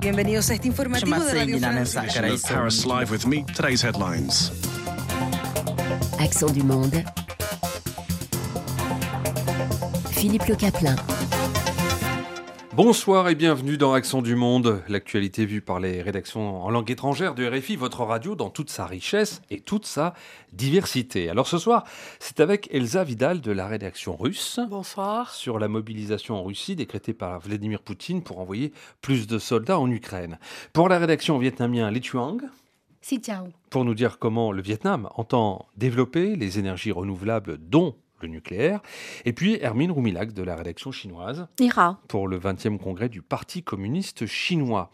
Bienvenidos a este informativo de Radio France. Paris Live with me. Today's headlines. Accent du monde. Philippe Le Caplin. Bonsoir et bienvenue dans Accent du Monde, l'actualité vue par les rédactions en langue étrangère de RFI, votre radio dans toute sa richesse et toute sa diversité. Alors ce soir, c'est avec Elsa Vidal de la rédaction russe. Bonsoir. Sur la mobilisation en Russie décrétée par Vladimir Poutine pour envoyer plus de soldats en Ukraine. Pour la rédaction vietnamien Li Chuang. Pour nous dire comment le Vietnam entend développer les énergies renouvelables dont le nucléaire. Et puis Hermine Roumilac de la rédaction chinoise. Ira. Pour le 20e congrès du Parti communiste chinois.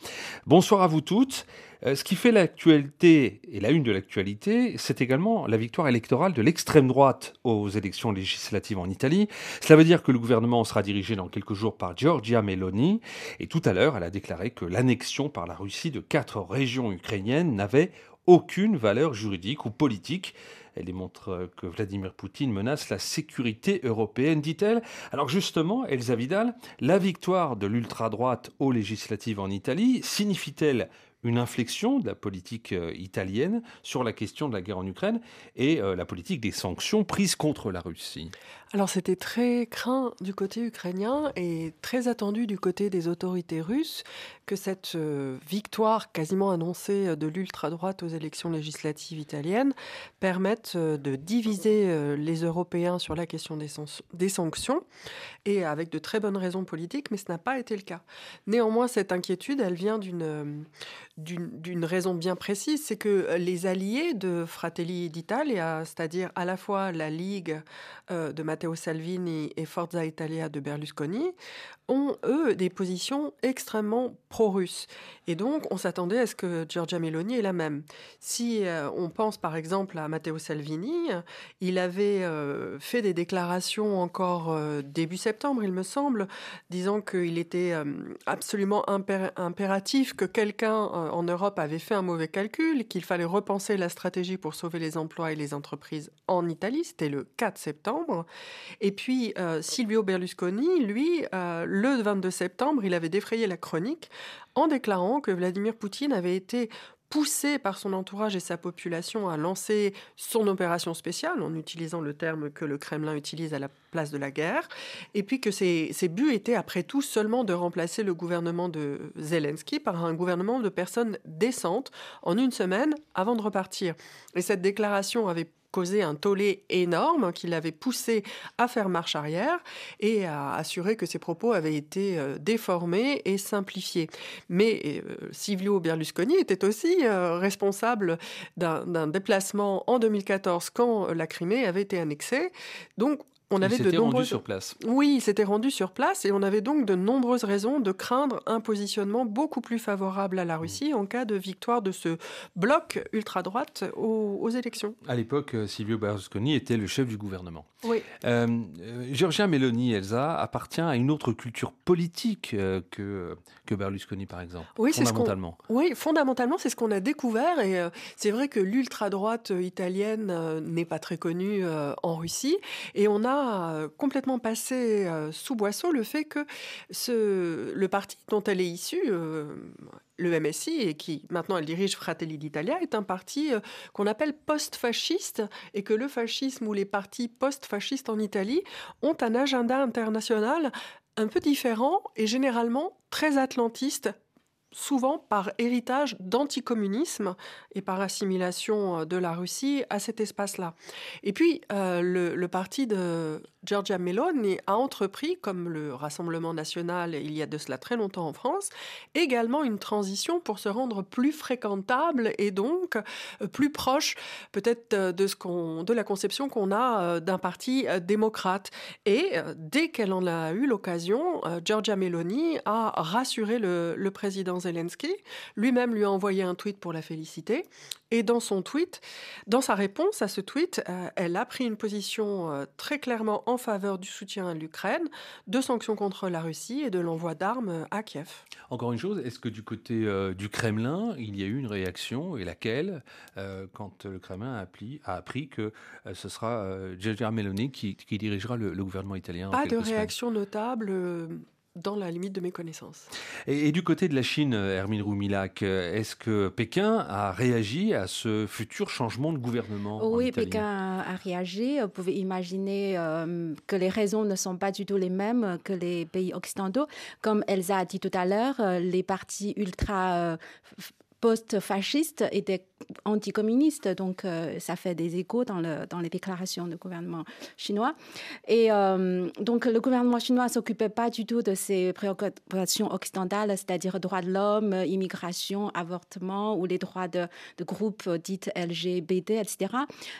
Bonsoir à vous toutes. Euh, ce qui fait l'actualité et la une de l'actualité, c'est également la victoire électorale de l'extrême droite aux élections législatives en Italie. Cela veut dire que le gouvernement sera dirigé dans quelques jours par Giorgia Meloni. Et tout à l'heure, elle a déclaré que l'annexion par la Russie de quatre régions ukrainiennes n'avait aucune valeur juridique ou politique. Elle démontre que Vladimir Poutine menace la sécurité européenne, dit-elle. Alors justement, Elsa Vidal, la victoire de l'ultra-droite aux législatives en Italie signifie-t-elle une inflexion de la politique euh, italienne sur la question de la guerre en Ukraine et euh, la politique des sanctions prises contre la Russie? Alors c'était très craint du côté ukrainien et très attendu du côté des autorités russes que cette euh, victoire quasiment annoncée de l'ultra-droite aux élections législatives italiennes permette euh, de diviser euh, les Européens sur la question des, sanctions et avec de très bonnes raisons politiques, mais ce n'a pas été le cas. Néanmoins, cette inquiétude, elle vient d'une raison bien précise, c'est que les alliés de Fratelli d'Italia, c'est-à-dire à la fois la Ligue de Matteo Salvini et Forza Italia de Berlusconi ont, eux, des positions extrêmement pro-russes. Et donc, on s'attendait à ce que Giorgia Meloni ait la même. Si euh, on pense par exemple à Matteo Salvini, il avait euh, fait des déclarations encore euh, début septembre, il me semble, disant qu'il était absolument impératif que quelqu'un en Europe avait fait un mauvais calcul, qu'il fallait repenser la stratégie pour sauver les emplois et les entreprises en Italie. C'était le 4 septembre. Et puis, Silvio Berlusconi, lui, le 22 septembre, il avait défrayé la chronique en déclarant que Vladimir Poutine avait été poussé par son entourage et sa population à lancer son opération spéciale, en utilisant le terme que le Kremlin utilise à la place de la guerre, et puis que ses, ses buts étaient après tout seulement de remplacer le gouvernement de Zelensky par un gouvernement de personnes décentes en une semaine avant de repartir. Et cette déclaration avait un tollé énorme qui l'avait poussé à faire marche arrière et à assurer que ses propos avaient été euh, déformés et simplifiés. Mais euh, Silvio Berlusconi était aussi euh, responsable d'un déplacement en 2014 quand la Crimée avait été annexée. Donc on avait de nombreuses... rendu sur place. Oui, il s'était rendu sur place et on avait donc de nombreuses raisons de craindre un positionnement beaucoup plus favorable à la Russie en cas de victoire de ce bloc ultra-droite aux, élections. À l'époque, euh, Silvio Berlusconi était le chef du gouvernement. Oui. Euh, Giorgia Meloni, Elsa, appartient à une autre culture politique euh, que, que Berlusconi, par exemple. Oui, fondamentalement. oui, fondamentalement, c'est ce qu'on a découvert. Et euh, c'est vrai que l'ultra-droite italienne n'est pas très connue en Russie. Et on a euh, complètement passé euh, sous boisseau le fait que ce, le parti dont elle est issue, euh, le MSI, et qui maintenant elle dirige Fratelli d'Italia, est un parti qu'on appelle post-fasciste, et que le fascisme ou les partis post-fascistes en Italie ont un agenda international un peu différent et généralement très atlantiste, souvent par héritage d'anticommunisme et par assimilation de la Russie à cet espace-là. Et puis, le, le, parti de Giorgia Meloni a entrepris, comme le Rassemblement national il y a de cela très longtemps en France, également une transition pour se rendre plus fréquentable et donc euh, plus proche peut-être euh, de, de la conception qu'on a euh, d'un parti démocrate. Et dès qu'elle en a eu l'occasion, Giorgia Meloni a rassuré le président Zelensky, lui-même lui a envoyé un tweet pour la féliciter. Et dans son tweet, dans sa réponse à ce tweet, elle a pris une position très clairement en faveur du soutien à l'Ukraine, de sanctions contre la Russie et de l'envoi d'armes à Kiev. Encore une chose, est-ce que du côté euh, du Kremlin, il y a eu une réaction et laquelle, euh, quand le Kremlin a, appris, a appris que euh, ce sera Giorgia Meloni qui, dirigera le, gouvernement italien Pas de réaction notable dans la limite de mes connaissances. Et, du côté de la Chine, Hermine Roumilac, est-ce que Pékin a réagi à ce futur changement de gouvernement Oui, Pékin a réagi. Vous pouvez imaginer euh, que les raisons ne sont pas du tout les mêmes que les pays occidentaux. Comme Elsa a dit tout à l'heure, euh, les partis ultra euh, post-fascistes étaient anticommunistes, donc euh, ça fait des échos dans, le, dans les déclarations du gouvernement chinois. Et euh, donc le gouvernement chinois s'occupait pas du tout de ces préoccupations occidentales, c'est-à-dire droits de l'homme, immigration, avortement ou les droits de, de groupes dits LGBT, etc.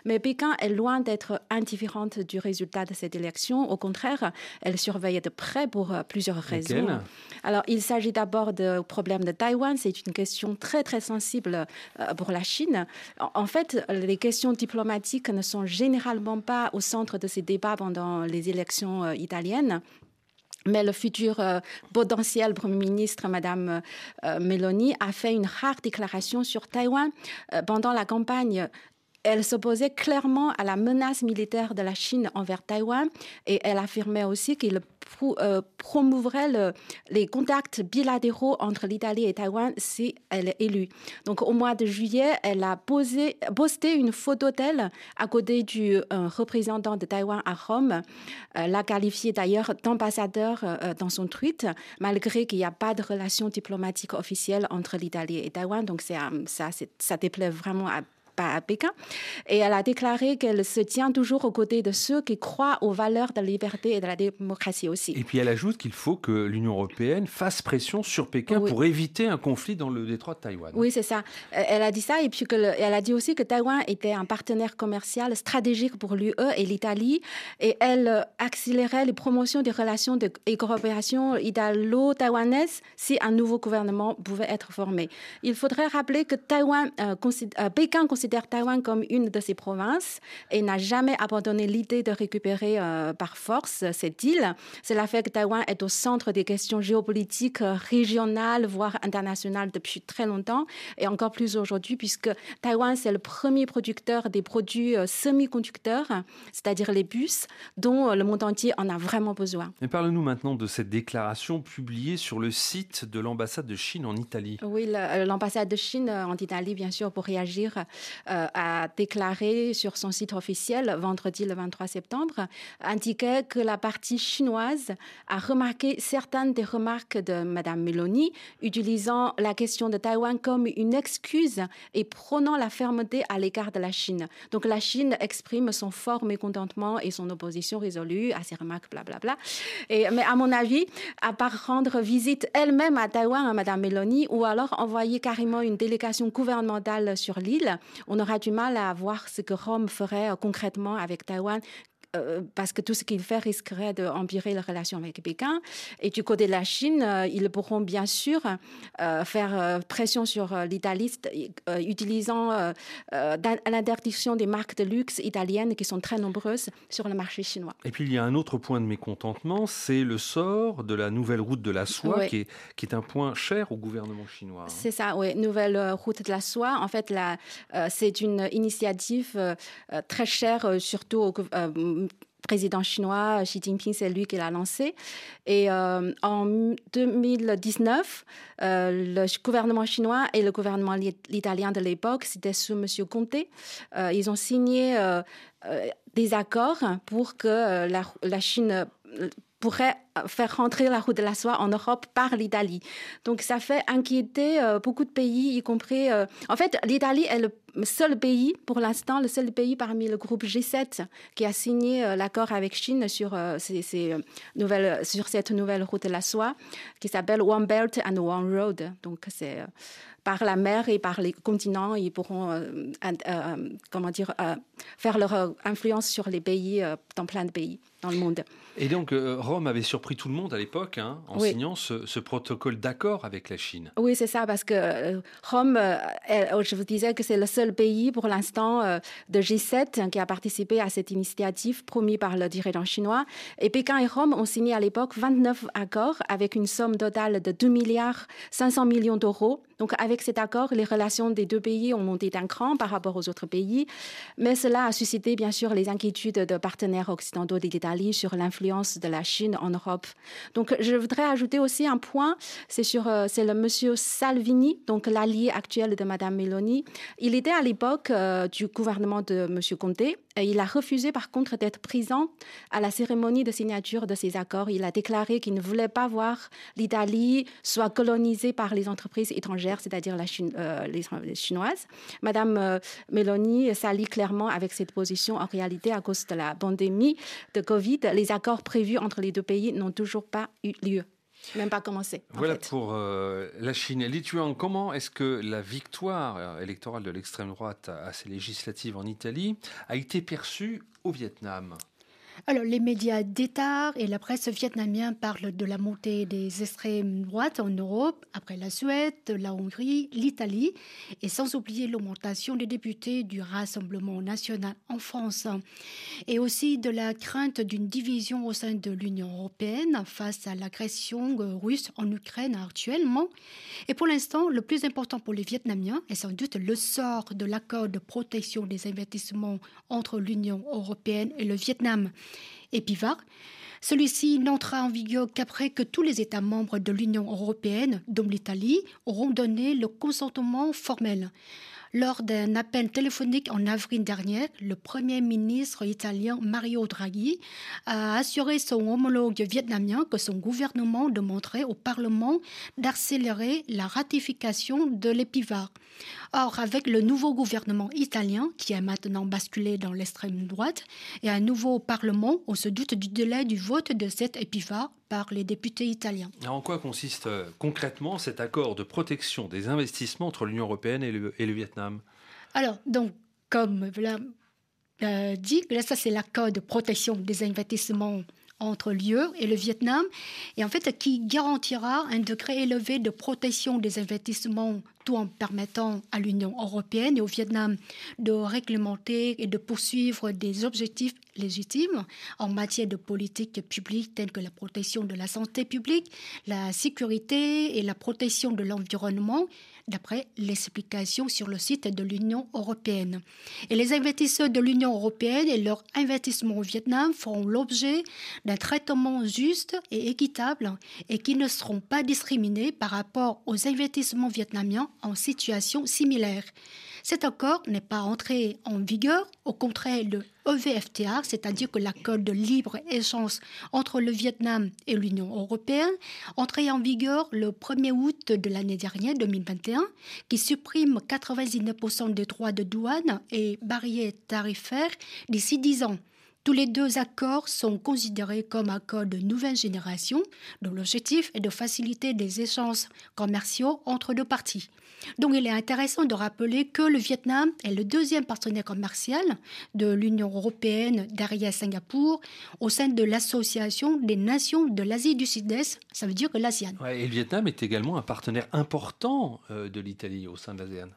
Mais Pékin est loin d'être indifférente du résultat de cette élection. Au contraire, elle surveille de près pour euh, plusieurs raisons. Alors, il s'agit d'abord du problème de Taïwan. C'est une question très, très sensible pour la Chine. En fait, les questions diplomatiques ne sont généralement pas au centre de ces débats pendant les élections euh, italiennes. Mais le futur euh, potentiel Premier ministre, Madame euh, Meloni, a fait une rare déclaration sur Taïwan pendant la campagne elle s'opposait clairement à la menace militaire de la Chine envers Taïwan et elle affirmait aussi qu'il euh, promouvrait les contacts bilatéraux entre l'Italie et Taïwan si elle est élue. Donc au mois de juillet, elle a posté une photo d'elle à côté du euh, représentant de Taïwan à Rome, euh, l'a qualifié d'ailleurs d'ambassadeur dans son tweet, malgré qu'il n'y a pas de relation diplomatique officielle entre l'Italie et Taïwan. Donc ça, ça déplaît vraiment à pas à Pékin. Et elle a déclaré qu'elle se tient toujours aux côtés de ceux qui croient aux valeurs de la liberté et de la démocratie aussi. Et puis elle ajoute qu'il faut que l'Union européenne fasse pression sur Pékin pour éviter un conflit dans le détroit de Taïwan. Oui, c'est ça. Euh, elle a dit ça et puis que elle a dit aussi que Taïwan était un partenaire commercial stratégique pour l'UE et l'Italie et elle euh, accélérait les promotions des relations de, et coopération italo-taïwanaise si un nouveau gouvernement pouvait être formé. Il faudrait rappeler que Taïwan, euh, Pékin considère considère Taïwan comme une de ses provinces et n'a jamais abandonné l'idée de récupérer euh, par force cette île. Cela fait que Taïwan est au centre des questions géopolitiques euh, régionales, voire internationales depuis très longtemps et encore plus aujourd'hui puisque Taïwan, c'est le premier producteur des produits euh, semi-conducteurs, c'est-à-dire les bus, dont le monde entier en a vraiment besoin. Et parle-nous maintenant de cette déclaration publiée sur le site de l'ambassade de Chine en Italie. Oui, l'ambassade de Chine en Italie, bien sûr, pour réagir euh, a déclaré sur son site officiel vendredi le 23 septembre, indiquait que la partie chinoise a remarqué certaines des remarques de Madame Meloni, utilisant la question de Taïwan comme une excuse et prônant la fermeté à l'égard de la Chine. Donc la Chine exprime son fort mécontentement et son opposition résolue à ces remarques, blablabla. Et, mais à mon avis, à part rendre visite elle-même à Taïwan à Madame Meloni ou alors envoyer carrément une délégation gouvernementale sur l'île, on aura du mal à voir ce que Rome ferait euh, concrètement avec Taïwan euh, parce que tout ce qu'il fait risquerait d'empirer les relations avec Pékin. Et du côté de la Chine, euh, ils pourront bien sûr euh, faire pression sur l'Italie, utilisant l'interdiction des marques de luxe italiennes qui sont très nombreuses sur le marché chinois. Et puis il y a un autre point de mécontentement, c'est le sort de la nouvelle route de la soie, qui, est, qui, est, un point cher au gouvernement chinois. Hein. C'est ça, oui, nouvelle route de la soie. En fait, c'est une initiative très chère, surtout au président chinois Xi Jinping, c'est lui qui l'a lancé. Et euh, en 2019, euh, le gouvernement chinois et le gouvernement italien de l'époque, c'était sous M. Conte, euh, ils ont signé des accords pour que la, la Chine pourrait faire rentrer la route de la soie en Europe par l'Italie. Donc ça fait inquiéter euh, beaucoup de pays, y compris... Euh, en fait, l'Italie est le seul pays, pour l'instant, le seul pays parmi le groupe G7 qui a signé euh, l'accord avec Chine sur, sur cette nouvelle route de la soie qui s'appelle One Belt and One Road. Donc c'est par la mer et par les continents, ils pourront, comment dire, faire leur influence sur les pays, dans plein de pays dans le monde. Et donc, Rome avait surpris tout le monde à l'époque hein, en signant ce, protocole d'accord avec la Chine. Oui, c'est ça, parce que euh, Rome, euh, je vous disais que c'est le seul pays pour l'instant euh, de G7 qui a participé à cette initiative promise par le dirigeant chinois. Et Pékin et Rome ont signé à l'époque 29 accords avec une somme totale de 2 milliards 500 millions d'euros. Donc, avec cet accord, les relations des deux pays ont monté d'un cran par rapport aux autres pays. Mais cela a suscité, bien sûr, les inquiétudes de partenaires occidentaux de l'Italie sur l'influence de la Chine en Europe. Donc, je voudrais ajouter aussi un point, c'est sur, euh, c'est le monsieur Salvini, donc l'allié actuel de Madame Meloni. Il était à l'époque euh, du gouvernement de Monsieur Conté. Et il a refusé, par contre, d'être présent à la cérémonie de signature de ces accords. Il a déclaré qu'il ne voulait pas voir l'Italie soit colonisée par les entreprises étrangères, c'est-à-dire la euh, les, chinoises. Madame Meloni s'allie clairement avec cette position. En réalité, à cause de la pandémie de Covid, les accords prévus entre les deux pays n'ont toujours pas eu lieu. Même pas commencé. Voilà pour euh, la Chine. Lituan, comment est-ce que la victoire euh, électorale de l'extrême droite à ces législatives en Italie a été perçue au Vietnam? Alors, les médias d'État et la presse vietnamienne parlent de la montée des extrêmes droites en Europe, après la Suède, la Hongrie, l'Italie, et sans oublier l'augmentation des députés du Rassemblement national en France, et aussi de la crainte d'une division au sein de l'Union européenne face à l'agression russe en Ukraine actuellement. Et pour l'instant, le plus important pour les Vietnamiens est sans doute le sort de l'accord de protection des investissements entre l'Union européenne et le Vietnam et Pivard. Celui-ci n'entrera en vigueur qu'après que tous les États membres de l'Union européenne, dont l'Italie, auront donné le consentement formel. Lors d'un appel téléphonique en avril dernier, le Premier ministre italien Mario Draghi a assuré son homologue vietnamien que son gouvernement demanderait au Parlement d'accélérer la ratification de l'EPIVAR. Or, avec le nouveau gouvernement italien, qui a maintenant basculé dans l'extrême droite, et un nouveau Parlement, on se doute du délai du vote de cette EPIVAR par les députés italiens. en quoi consiste euh, concrètement cet accord de protection des investissements entre l'Union européenne et le, Vietnam? Alors, donc, comme voilà, euh, dit, là, ça c'est l'accord de protection des investissements entre l'UE et le Vietnam, et en fait qui garantira un degré élevé de protection des investissements tout en permettant à l'Union européenne et au Vietnam de réglementer et de poursuivre des objectifs légitimes en matière de politique publique telles que la protection de la santé publique, la sécurité et la protection de l'environnement, d'après l'explication sur le site de l'Union européenne. Et les investisseurs de l'Union européenne et leurs investissements au Vietnam feront l'objet d'un traitement juste et équitable et qui ne seront pas discriminés par rapport aux investissements vietnamiens en situation similaire. Cet accord n'est pas entré en vigueur, au contraire le EVFTA, c'est-à-dire que l'accord de libre-échange entre le Vietnam et l'Union européenne, entré en vigueur le 1er août de l'année dernière, 2021, qui supprime 99% des droits de douane et barrières tarifaires d'ici 10 ans. Tous les deux accords sont considérés comme accords de nouvelle génération, dont l'objectif est de faciliter les échanges commerciaux entre deux parties. Donc il est intéressant de rappeler que le Vietnam est le deuxième partenaire commercial de l'Union européenne derrière Singapour au sein de l'Association des nations de l'Asie du Sud-Est, ça veut dire que l'ASEAN. et le Vietnam est également un partenaire important euh, de l'Italie au sein de l'ASEAN.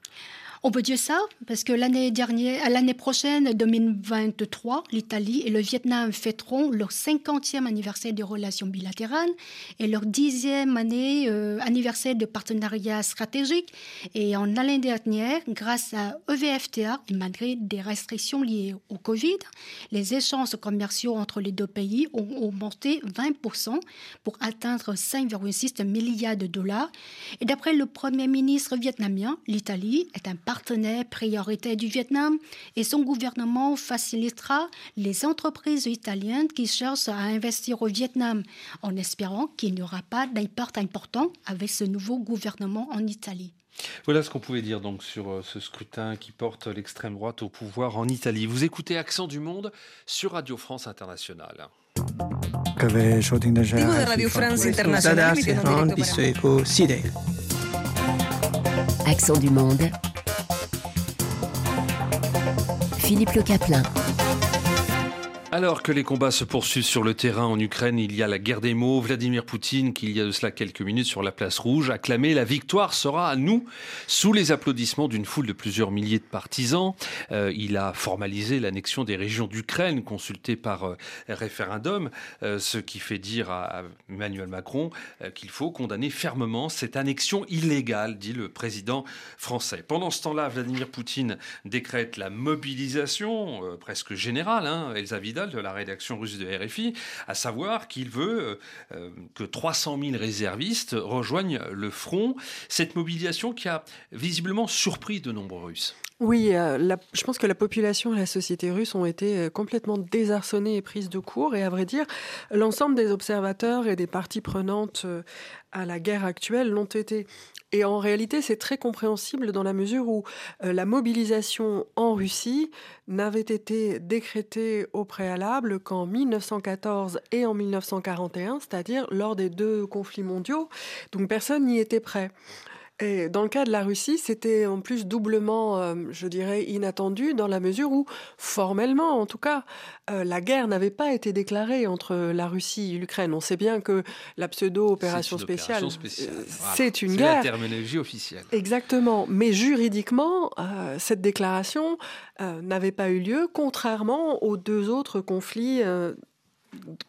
On peut dire ça parce que l'année prochaine, 2023, l'Italie et le Vietnam fêteront leur 50e anniversaire de relations bilatérales et leur 10e année euh, anniversaire de partenariat stratégique. Et en l'année dernière, grâce à EVFTA et malgré des restrictions liées au Covid, les échanges commerciaux entre les deux pays ont augmenté 20% pour atteindre 5,6 milliards de dollars. Et d'après le Premier ministre vietnamien, l'Italie est un partenaire prioritaire du Vietnam et son gouvernement facilitera les entreprises italiennes qui cherchent à investir au Vietnam en espérant qu'il n'y aura pas d'impact important avec ce nouveau gouvernement en Italie. Voilà ce qu'on pouvait dire donc sur euh, ce scrutin qui porte l'extrême droite au pouvoir en Italie. Vous écoutez Accent du Monde sur Radio France Internationale. Radio France Internationale. Accent du monde Philippe Le Caplin. Alors que les combats se poursuivent sur le terrain en Ukraine, il y a la guerre des mots. Vladimir Poutine, qui il y a de cela quelques minutes sur la place rouge, a clamé la victoire sera à nous, sous les applaudissements d'une foule de plusieurs milliers de partisans. Euh, il a formalisé l'annexion des régions d'Ukraine, consultées par euh, référendum, euh, ce qui fait dire à, Emmanuel Macron qu'il faut condamner fermement cette annexion illégale, dit le président français. Pendant ce temps-là, Vladimir Poutine décrète la mobilisation presque générale, hein, Elsa De la rédaction russe de RFI, à savoir qu'il veut que 300 000 réservistes rejoignent le front. Cette mobilisation qui a visiblement surpris de nombreux Russes. Oui, euh, je pense que la population et la société russe ont été euh, complètement désarçonnées et prises de court. Et à vrai dire, l'ensemble des observateurs et des parties prenantes euh, à la guerre actuelle l'ont été. Et en réalité, c'est très compréhensible dans la mesure où la mobilisation en Russie n'avait été décrétée au préalable qu'en 1914 et en 1941, c'est-à-dire lors des deux conflits mondiaux. Donc personne n'y était prêt. Et dans le cas de la Russie, c'était en plus doublement, euh, je dirais, inattendu dans la mesure où, formellement en tout cas, euh, la guerre n'avait pas été déclarée entre la Russie et l'Ukraine. On sait bien que la pseudo-opération spéciale, euh, c'est une guerre. C'est la terminologie officielle. Exactement. Mais juridiquement, cette déclaration n'avait pas eu lieu, contrairement aux deux autres conflits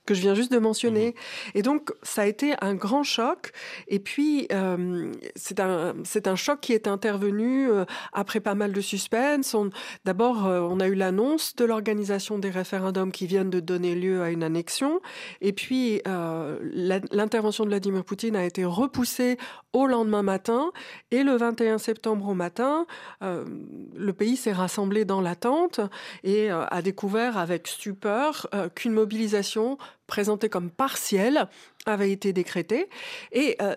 que je viens juste de mentionner. Mhm. Et donc, ça a été un grand choc. Et puis, euh, c'est un, un choc qui est intervenu euh, après pas mal de suspense. D'abord, euh, on a eu l'annonce de l'organisation des référendums qui viennent de donner lieu à une annexion. Et puis, l'intervention de Vladimir Poutine a été repoussée au lendemain matin. Et le 21 septembre au matin, le pays s'est rassemblé dans l'attente et a découvert avec stupeur qu'une mobilisation présentée comme partielle avait été décrétée. Et euh,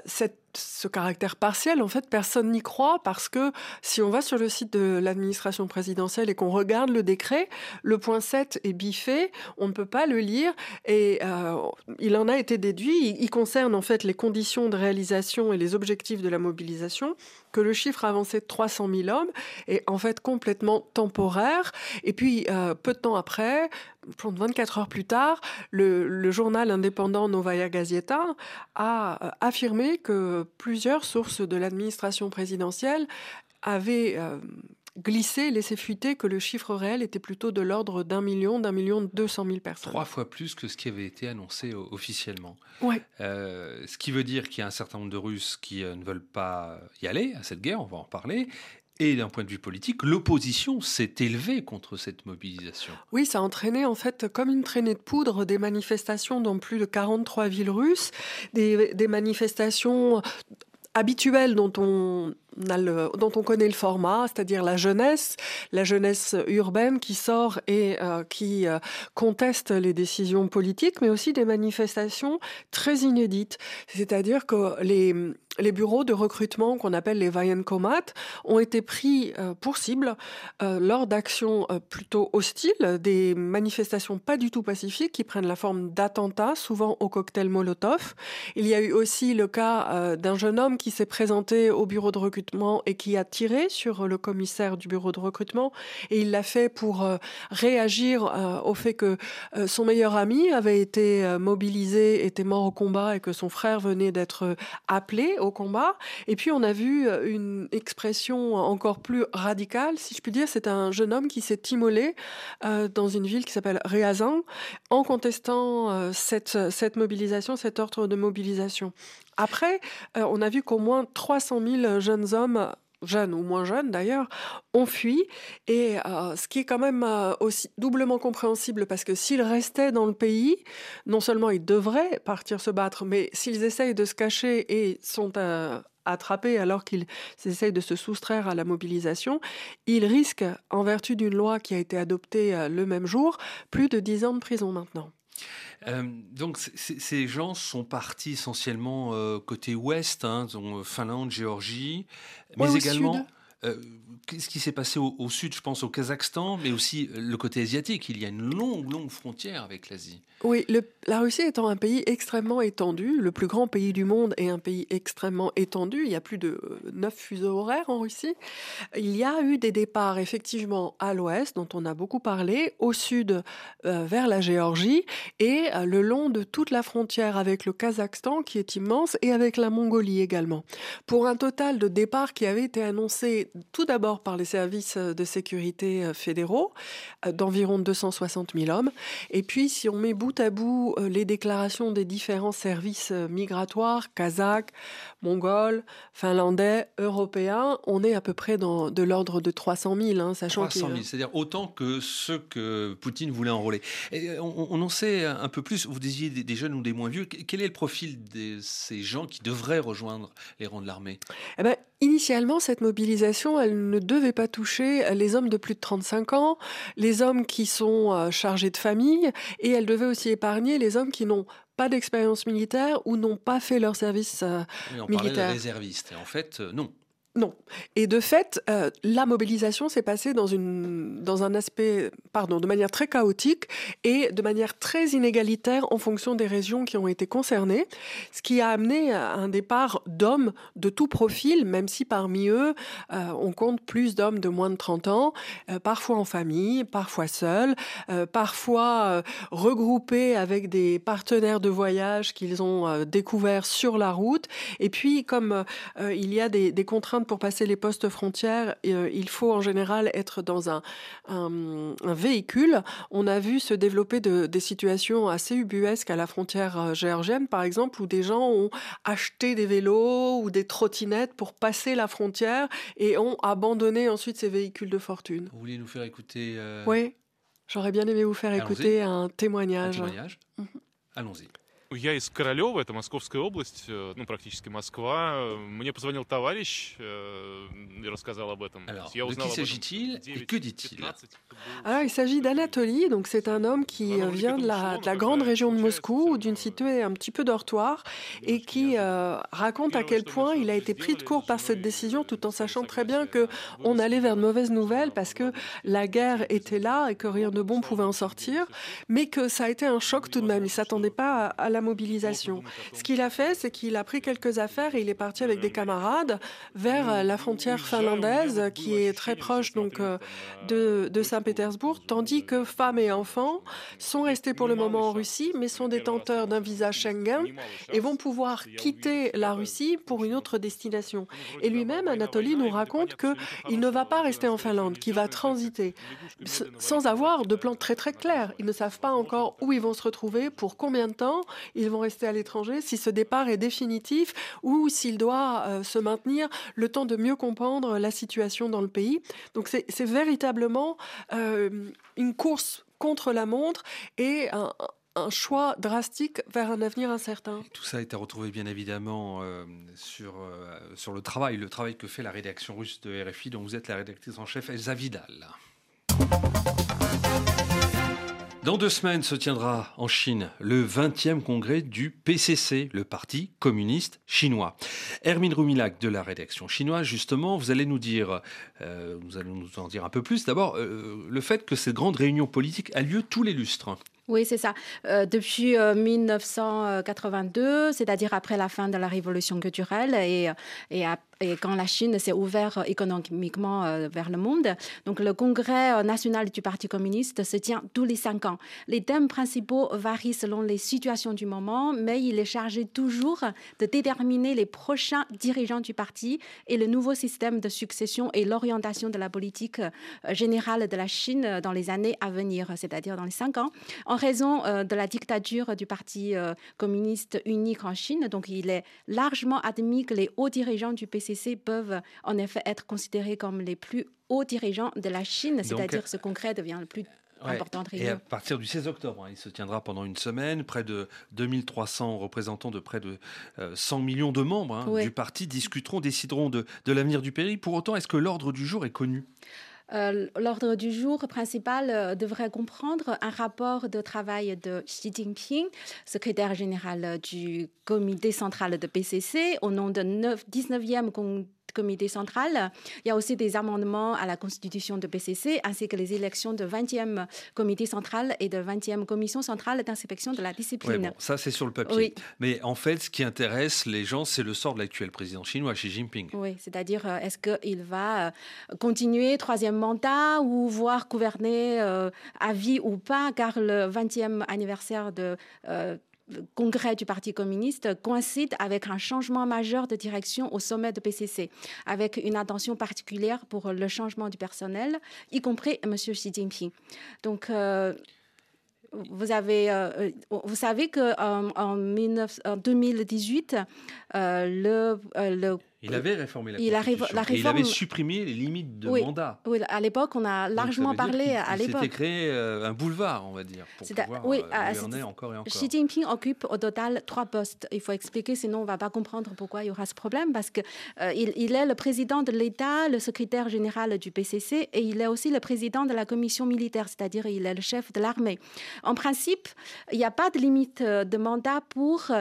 ce caractère partiel, en fait, personne n'y croit parce que si on va sur le site de l'administration présidentielle et qu'on regarde le décret, le point 7 est biffé, on ne peut pas le lire et euh, il en a été déduit, il, concerne en fait les conditions de réalisation et les objectifs de la mobilisation, que le chiffre avancé de 300 000 hommes est en fait complètement temporaire. Et puis, euh, peu de temps après, 24 heures plus tard, le, le journal indépendant Novaya Gazeta a euh, affirmé que plusieurs sources de l'administration présidentielle avaient euh, glissé, laissé fuiter que le chiffre réel était plutôt de l'ordre d'un million, d'un million deux cent mille personnes. Trois fois plus que ce qui avait été annoncé officiellement. Ouais. Euh, ce qui veut dire qu'il y a un certain nombre de Russes qui euh, ne veulent pas y aller à cette guerre, on va en parler, et d'un point de vue politique, l'opposition s'est élevée contre cette mobilisation. Oui, ça a entraîné en fait comme une traînée de poudre des manifestations dans plus de 43 villes russes, des, des manifestations habituelles dont on dont on connaît le format, c'est-à-dire la jeunesse, la jeunesse urbaine qui sort et euh, qui euh, conteste les décisions politiques, mais aussi des manifestations très inédites. C'est-à-dire que les, bureaux de recrutement qu'on appelle les Vajenkomat ont été pris euh, pour cible lors d'actions plutôt hostiles, des manifestations pas du tout pacifiques qui prennent la forme d'attentats, souvent au cocktail Molotov. Il y a eu aussi le cas d'un jeune homme qui s'est présenté au bureau de recrutement et qui a tiré sur le commissaire du bureau de recrutement. Et il l'a fait pour euh, réagir euh, au fait que euh, son meilleur ami avait été mobilisé, était mort au combat et que son frère venait d'être appelé au combat. Et puis on a vu une expression encore plus radicale, si je puis dire. C'est un jeune homme qui s'est immolé dans une ville qui s'appelle Réazan en contestant cette, cette mobilisation, cet ordre de mobilisation. Après, on a vu qu'au moins 300 000 jeunes hommes jeunes ou moins jeunes d'ailleurs, ont fui. Et euh, ce qui est quand même euh, aussi doublement compréhensible parce que s'ils restaient dans le pays, non seulement ils devraient partir se battre, mais s'ils essayent de se cacher et sont attrapés alors qu'ils essayent de se soustraire à la mobilisation, ils risquent, en vertu d'une loi qui a été adoptée le même jour, plus de 10 ans de prison maintenant. Euh, donc ces gens sont partis essentiellement euh, côté ouest, hein, donc Finlande, Géorgie, mais également euh, qu'est-ce qui s'est passé au, sud, je pense au Kazakhstan, mais aussi euh, le côté asiatique. Il y a une longue, longue frontière avec l'Asie. Oui, la Russie étant un pays extrêmement étendu, le plus grand pays du monde et un pays extrêmement étendu, il y a plus de neuf fuseaux horaires en Russie, il y a eu des départs effectivement à l'ouest, dont on a beaucoup parlé, au sud euh, vers la Géorgie et le long de toute la frontière avec le Kazakhstan qui est immense et avec la Mongolie également. Pour un total de départs qui avait été annoncé tout d'abord par les services de sécurité fédéraux, d'environ 260 000 hommes. Et puis, si on met bout à bout les déclarations des différents services migratoires, kazakhs, mongols, finlandais, européens, on est à peu près dans de l'ordre de 300 000, hein, sachant 300 000, c'est-à-dire autant que ceux que Poutine voulait enrôler. Et on, on, en sait un peu plus. Vous disiez des, jeunes ou des moins vieux. Quel est le profil de ces gens qui devraient rejoindre les rangs de l'armée? Eh ben, Initialement, cette mobilisation, elle ne devait pas toucher les hommes de plus de 35 ans, les hommes qui sont euh, chargés de famille, et elle devait aussi épargner les hommes qui n'ont pas d'expérience militaire ou n'ont pas fait leur service euh, on militaire. de réservistes. En fait, euh, non. Non. Et de fait, euh, la mobilisation s'est passée dans, une, dans un aspect, pardon, de manière très chaotique et de manière très inégalitaire en fonction des régions qui ont été concernées, ce qui a amené à un départ d'hommes de tout profil, même si parmi eux, euh, on compte plus d'hommes de moins de 30 ans, euh, parfois en famille, parfois seuls, parfois regroupés avec des partenaires de voyage qu'ils ont découverts sur la route. Et puis, comme il y a des, des contraintes pour passer les postes frontières, euh, il faut en général être dans un, un, véhicule. On a vu se développer de, des situations assez ubuesques à la frontière euh, géorgienne, par exemple, où des gens ont acheté des vélos ou des trottinettes pour passer la frontière et ont abandonné ensuite ces véhicules de fortune. Vous voulez nous faire écouter euh, Oui, j'aurais bien aimé vous faire écouter un témoignage. Un témoignage mhm. Allons-y. Я из Королева, это Московская область, э, ну, практически Москва. Мне позвонил товарищ э, и рассказал об этом. Alors, Я узнал de qui s'agit-il et que dit-il Alors, il s'agit d'Anatoly, donc c'est un homme qui vient de la, de la grande région de Moscou, ou d'une cité un petit peu dortoir, et qui euh, raconte à quel point il a été pris de court par cette décision, tout en sachant très bien que on allait vers de mauvaises nouvelles, parce que la guerre était là et que rien de bon pouvait en sortir, mais que ça a été un choc tout de même. Il s'attendait pas à, à la mobilisation. Ce qu'il a fait, c'est qu'il a pris quelques affaires et il est parti avec des camarades vers la frontière finlandaise, qui est très proche donc euh, de, de Saint-Pétersbourg, tandis que femmes et enfants sont restés pour le moment en Russie, mais sont détenteurs d'un visa Schengen et vont pouvoir quitter la Russie pour une autre destination. Et lui-même, Anatoly nous raconte que il ne va pas rester en Finlande, qu'il va transiter, sans avoir de plan très très clair. Ils ne savent pas encore où ils vont se retrouver, pour combien de temps ils vont rester à l'étranger, si ce départ est définitif ou s'il doit euh, se maintenir le temps de mieux comprendre la situation dans le pays. Donc c'est véritablement euh, une course contre la montre et un, choix drastique vers un avenir incertain. tout ça a été retrouvé bien évidemment euh, sur, sur le travail, le travail que fait la rédaction russe de RFI, dont vous êtes la rédactrice en chef, Elsa Vidal. Dans deux semaines se tiendra en Chine le 20e congrès du PCC, le Parti communiste chinois. Hermine Rumilac de la rédaction chinoise, justement, vous allez nous dire, euh, nous en dire un peu plus. D'abord, euh, le fait que cette grande réunion politique a lieu tous les lustres. Oui, c'est ça. Euh, depuis 1982, c'est-à-dire après la fin de la révolution culturelle et, et à et quand la Chine s'est ouverte économiquement euh, vers le monde. Donc le congrès euh, national du Parti communiste se tient tous les cinq ans. Les thèmes principaux varient selon les situations du moment, mais il est chargé toujours de déterminer les prochains dirigeants du parti et le nouveau système de succession et l'orientation de la politique euh, générale de la Chine dans les années à venir, c'est-à-dire dans les cinq ans, en raison de la dictature du Parti communiste unique en Chine. Donc il est largement admis que les hauts dirigeants du PCC peuvent en effet être considérés comme les plus hauts dirigeants de la Chine, c'est-à-dire ce congrès devient le plus important Et à partir du 16 octobre, hein, il se tiendra pendant une semaine. Près de 2300 représentants de près de 100 euh, millions de membres hein, du parti discuteront, décideront de, de l'avenir du pays. Pour autant, est-ce que l'ordre du jour est connu? Euh, L'ordre du jour principal euh, devrait comprendre un rapport de travail de Xi Jinping, secrétaire général du comité central de PCC, au nom de 19e comité central. Il y a aussi des amendements à la constitution de PCC, ainsi que les élections de 20e comité central et de 20e commission centrale d'inspection de la discipline. ça, c'est sur le papier. Mais en fait, ce qui intéresse les gens, c'est le sort de l'actuel président chinois, Xi Jinping. Oui, c'est-à-dire, euh, est-ce qu'il va euh, continuer troisième mandat ou voir gouverner euh, à vie ou pas, car le 20e anniversaire de congrès du Parti communiste coïncide avec un changement majeur de direction au sommet de PCC, avec une attention particulière pour le changement du personnel, y compris M. Xi Jinping. Donc, euh, vous, avez, euh, vous savez qu'en en, en 2018, le, le il avait réformé la il Constitution. La réforme... Et il avait supprimé les limites de mandat. Oui, à l'époque, on a largement parlé. Il, à l'époque. C'était créé euh, un boulevard, on va dire, pour pouvoir oui, euh, gouverner encore et encore. Xi Jinping occupe au total trois postes. Il faut expliquer, sinon on ne va pas comprendre pourquoi il y aura ce problème, parce qu'il euh, il est le président de l'État, le secrétaire général du PCC, et il est aussi le président de la commission militaire, c'est-à-dire il est le chef de l'armée. En principe, il n'y a pas de limite de mandat pour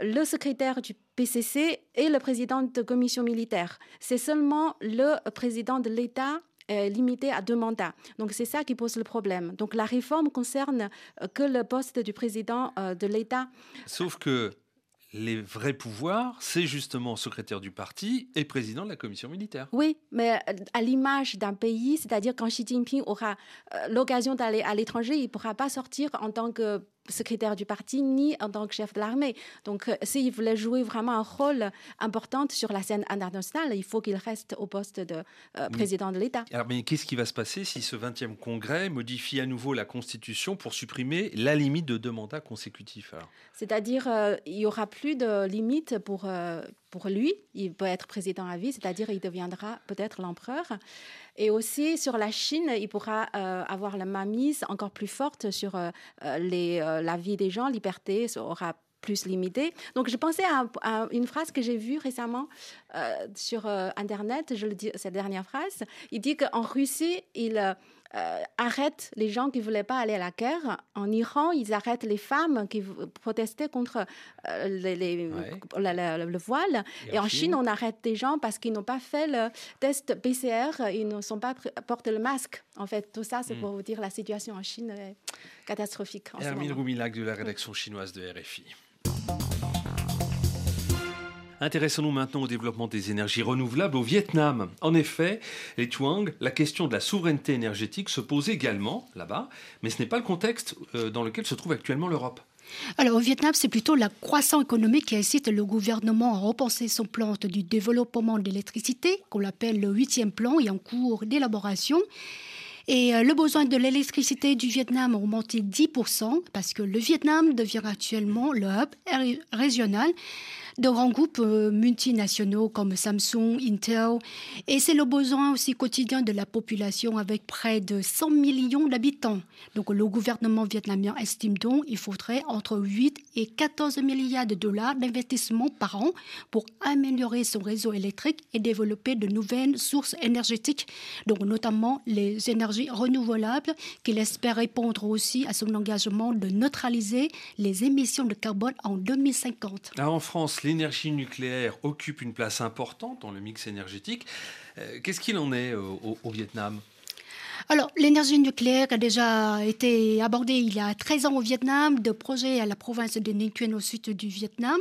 le secrétaire du PCC et le président de commission militaire. C'est seulement le président de l'État euh, limité à deux mandats. Donc c'est ça qui pose le problème. Donc la réforme concerne euh, que le poste du président euh, de l'État. Sauf que les vrais pouvoirs, c'est justement secrétaire du parti et président de la commission militaire. Oui, mais à l'image d'un pays, c'est-à-dire quand Xi Jinping aura l'occasion d'aller à l'étranger, il ne pourra pas sortir en tant que secrétaire du parti ni en tant que chef de l'armée. Donc, euh, s'il voulait jouer vraiment un rôle important sur la scène internationale, il faut qu'il reste au poste de euh, président de l'État. Alors, mais qu'est-ce qui va se passer si ce 20e congrès modifie à nouveau la Constitution pour supprimer la limite de deux mandats consécutifs C'est-à-dire, euh, il n'y aura plus de limite pour, pour lui. Il peut être président à vie, c'est-à-dire il deviendra peut-être l'empereur. Et aussi sur la Chine, il pourra euh, avoir la mainmise encore plus forte sur euh, euh, la vie des gens, liberté sera plus limitée. Donc, je pensais à, une phrase que j'ai vue récemment sur Internet, je le dis, cette dernière phrase. Il dit qu'en Russie, il euh, arrêtent les gens qui ne voulaient pas aller à la guerre. En Iran, ils arrêtent les femmes qui protestaient contre euh, les, le voile. Et, en Chine, on arrête des gens parce qu'ils n'ont pas fait le test PCR, ils ne sont pas porté le masque. En fait, tout ça, c'est hmm. pour vous dire la situation en Chine est catastrophique. Hermine Roumilac de la rédaction chinoise de RFI. Intéressons-nous maintenant au développement des énergies renouvelables au Vietnam. En effet, les Tuang, la question de la souveraineté énergétique se pose également là-bas, mais ce n'est pas le contexte euh, dans lequel se trouve actuellement l'Europe. Alors au Vietnam, c'est plutôt la croissance économique qui incite le gouvernement à repenser son plan du développement de l'électricité, qu'on appelle le huitième plan, et en cours d'élaboration. Et euh, le besoin de l'électricité du Vietnam a augmenté 10% parce que le Vietnam devient actuellement le hub régional de grands groupes euh, multinationaux comme Samsung, Intel. Et c'est le besoin aussi quotidien de la population avec près de 100 millions d'habitants. Donc le gouvernement vietnamien estime donc qu'il faudrait entre 8 et 14 milliards de dollars d'investissement par an pour améliorer son réseau électrique et développer de nouvelles sources énergétiques, donc notamment les énergies renouvelables, qu'il espère répondre aussi à son engagement de neutraliser les émissions de carbone en 2050. en France, l'énergie nucléaire occupe une place importante dans le mix énergétique. Euh, qu'est-ce qu'il en est au, Vietnam? Alors, l'énergie nucléaire a déjà été abordée il y a 13 ans au Vietnam. De projets à la province de Ninh Thuyen au sud du Vietnam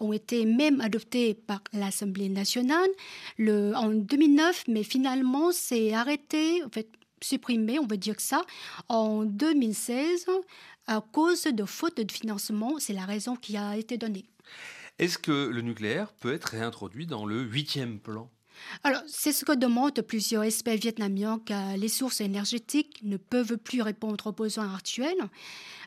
ont été même adoptés par l'Assemblée nationale le, en 2009, mais finalement, c'est arrêté, en fait, supprimé, on va dire que ça, en 2016 à cause de faute de financement. C'est la raison qui a été donnée. Est-ce que le nucléaire peut être réintroduit dans le huitième plan? Alors, c'est ce que demandent plusieurs experts vietnamiens, car les sources énergétiques ne peuvent plus répondre aux besoins actuels.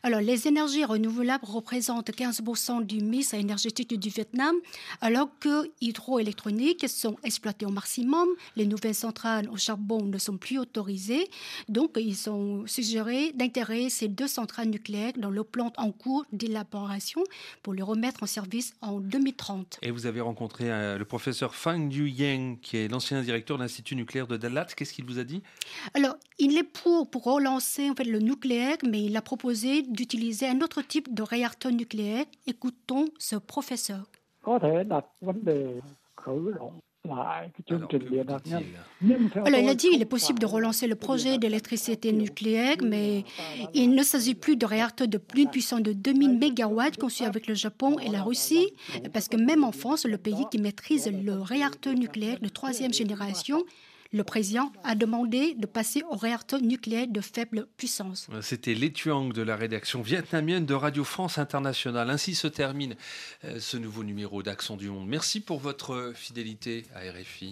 Alors, les énergies renouvelables représentent 15% du mix énergétique du Vietnam, alors que hydroélectroniques sont exploitées au maximum. Les nouvelles centrales au charbon ne sont plus autorisées. Donc, ils sont suggérés d'intégrer ces deux centrales nucléaires dans le plan en cours d'élaboration pour les remettre en service en 2030. Et vous avez rencontré euh, le professeur Fang Yang, qui est l'ancien directeur de l'Institut nucléaire de Dalat. Qu'est-ce qu'il vous a dit? Alors, il est pour, pour relancer en fait, le nucléaire, mais il a proposé d'utiliser un autre type de réacteur nucléaire. Écoutons ce professeur. Alors, il a dit qu'il est possible de relancer le projet d'électricité nucléaire, mais il ne s'agit plus de réacteurs de plus puissants de 2000 MW conçus avec le Japon et la Russie, parce que même en France, le pays qui maîtrise le réacteur nucléaire de troisième génération, le président a demandé de passer au réacteur nucléaire de faible puissance. C'était Lê de la rédaction vietnamienne de Radio France Internationale. Ainsi se termine euh, ce nouveau numéro d'Accent du Monde. Merci pour votre fidélité à RFI.